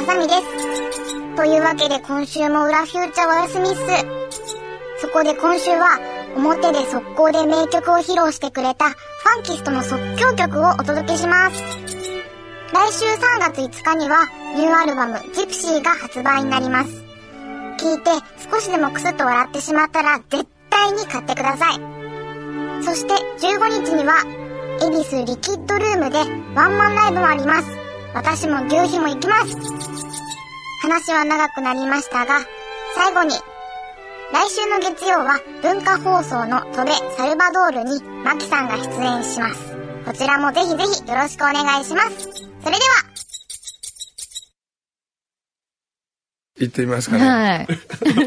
ハサミです。というわけで今週も裏フューチャーお休みっす。そこで今週は、表で速攻で名曲を披露してくれたファンキストの即興曲をお届けします。来週3月5日にはニューアルバムジプシーが発売になります。聞いて少しでもクスッと笑ってしまったら絶対に買ってください。そして15日には恵比寿リキッドルームでワンマンライブもあります。私も牛皮も行きます。話は長くなりましたが、最後に、来週の月曜は文化放送のトレサルバドールにマキさんが出演します。こちらもぜひぜひよろしくお願いします。それでは、行ってみますかね。はい。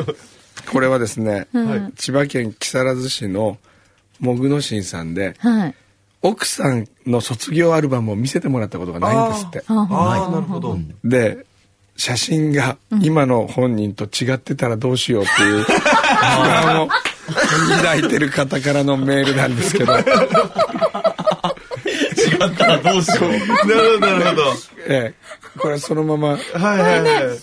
これはですね、うん千葉県木更津市のモグノシンさんで、はい。奥さんの卒業アルバムを見せてもらったことがないんですって。あああ、なるほど。で、写真が今の本人と違ってたらどうしようっていう 不安を抱いてる方からのメールなんですけど、違ったらどうしよう。なるほど、なるほど。ええ、これそのまま、はいはいはい。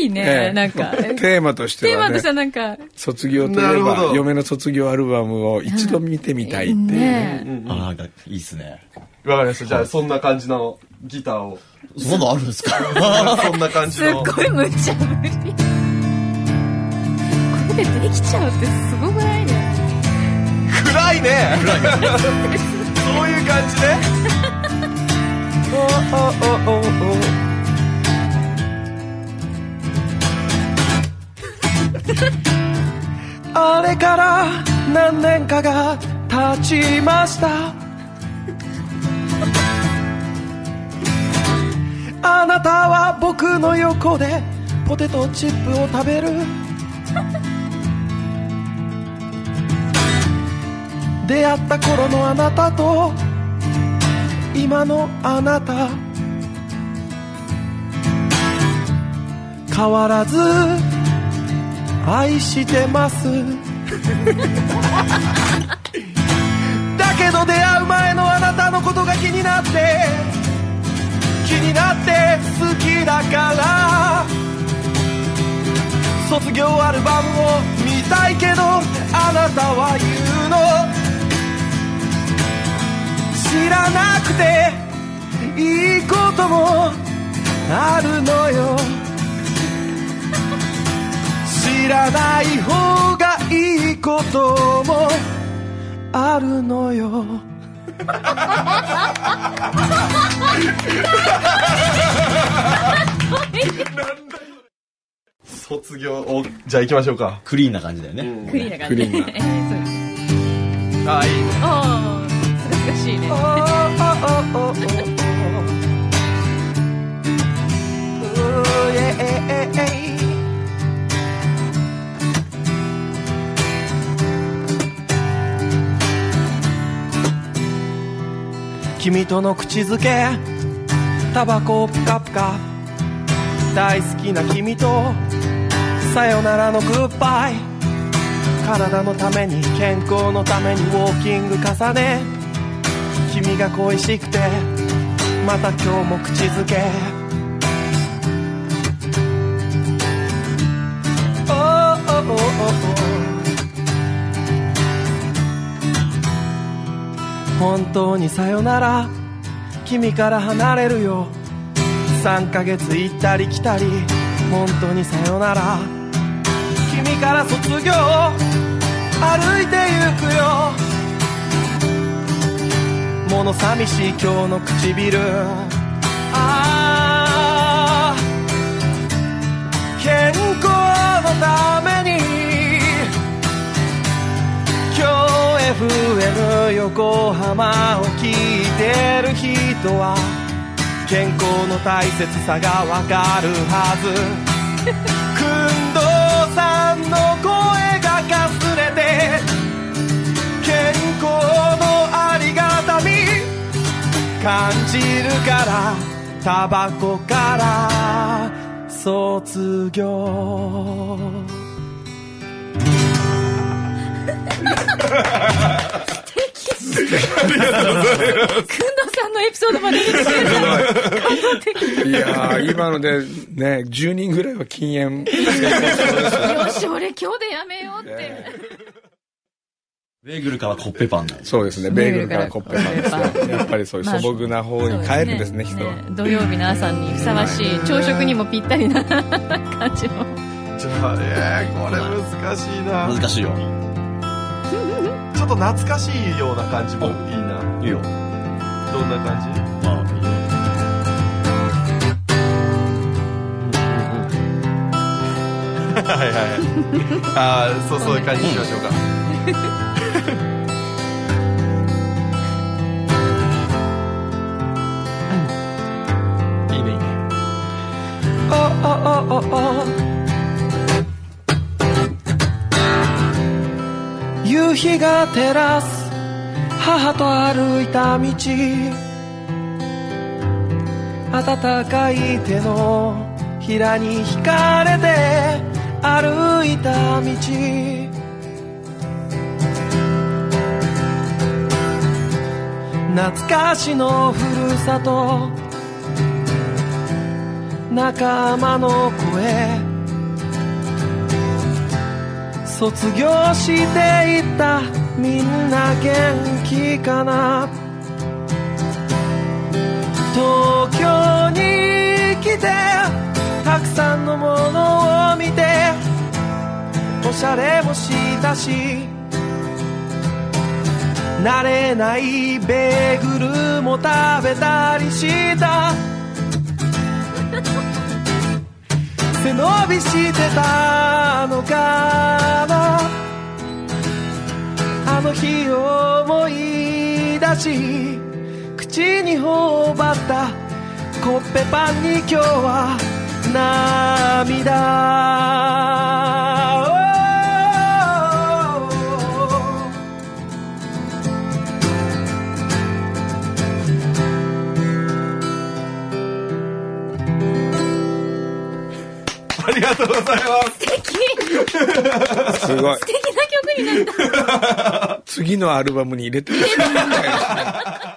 いいえね。えなんか。テーマとしてはねテーマとしてはなんか、卒業といえば嫁の卒業アルバムを一度見てみたいっていうね。ねあなんかいいっすね。わかりました。じゃあ、そんな感じのギターを。そんなのあるんですか？そんな感じすっの。ごい無茶ぶり。これでできちゃうってすごくないね。暗いね そういう感じね。何年かが経ちました。あなたは僕の横でポテトチップを食べる。出会った頃のあなたと今のあなた。変わらず愛してます。だけど出会う前のあなたのことが気になって気になって好きだから。卒業アルバムを見たいけどあなたは言うの。知らなくていいこともあるのよ。知らない方がいいこともあるのよ。卒業をじゃあ行きましょうか。クリーンな感じだよね。クリーンな感じ。クリーンな。え ーそう。ですあいいああ、すがすがしいね。君との口づけ。タバコをプカプカ。大好きな君と。さよならのグッバイ。体のために健康のためにウォーキング重ね。君が恋しくてまた今日も口づけ。本当にさよなら。君から離れるよ。3ヶ月行ったり来たり。本当にさよなら。君から卒業歩いてゆくよ。物寂しい今日の唇。ああ今日 FM 横浜を聞いてる人は健康の大切さがわかるはず。くんどうさんの声がかすれて健康のありがたみ。感じるからタバコから卒業。くんどさんのエピソードまで出てくる感動的いやー今のでね10人ぐらいは禁煙。よよし俺今日でやめようって、ベーグルからコッペパン。そうですね。ベーグルからコッペパンですやっぱりそういう素朴な方に帰るんですね人は。土曜日の朝にふさわしい朝食にもぴったりな感じの。じゃあえー、これ難しいな。難しいよ。ちょっと懐かしいような感じもいいないいよ。どんな感じ？まあ、いいよ。はいはいはいああそうそういう感じにしましょうか日が照らす。母と歩いた道。暖かい手のひらに惹かれて。歩いた道。懐かしのふるさと。仲間の声。卒業していったみんな元気かな？東京に来てたくさんのものを見ておしゃれもしたし慣れないベーグルも食べたりした。背伸びしてたのかなあの日を思い出し口に頬張ったコッペパンに今日は涙。りがとうございます。すごい。素敵な曲になった。次のアルバムに入れてほしい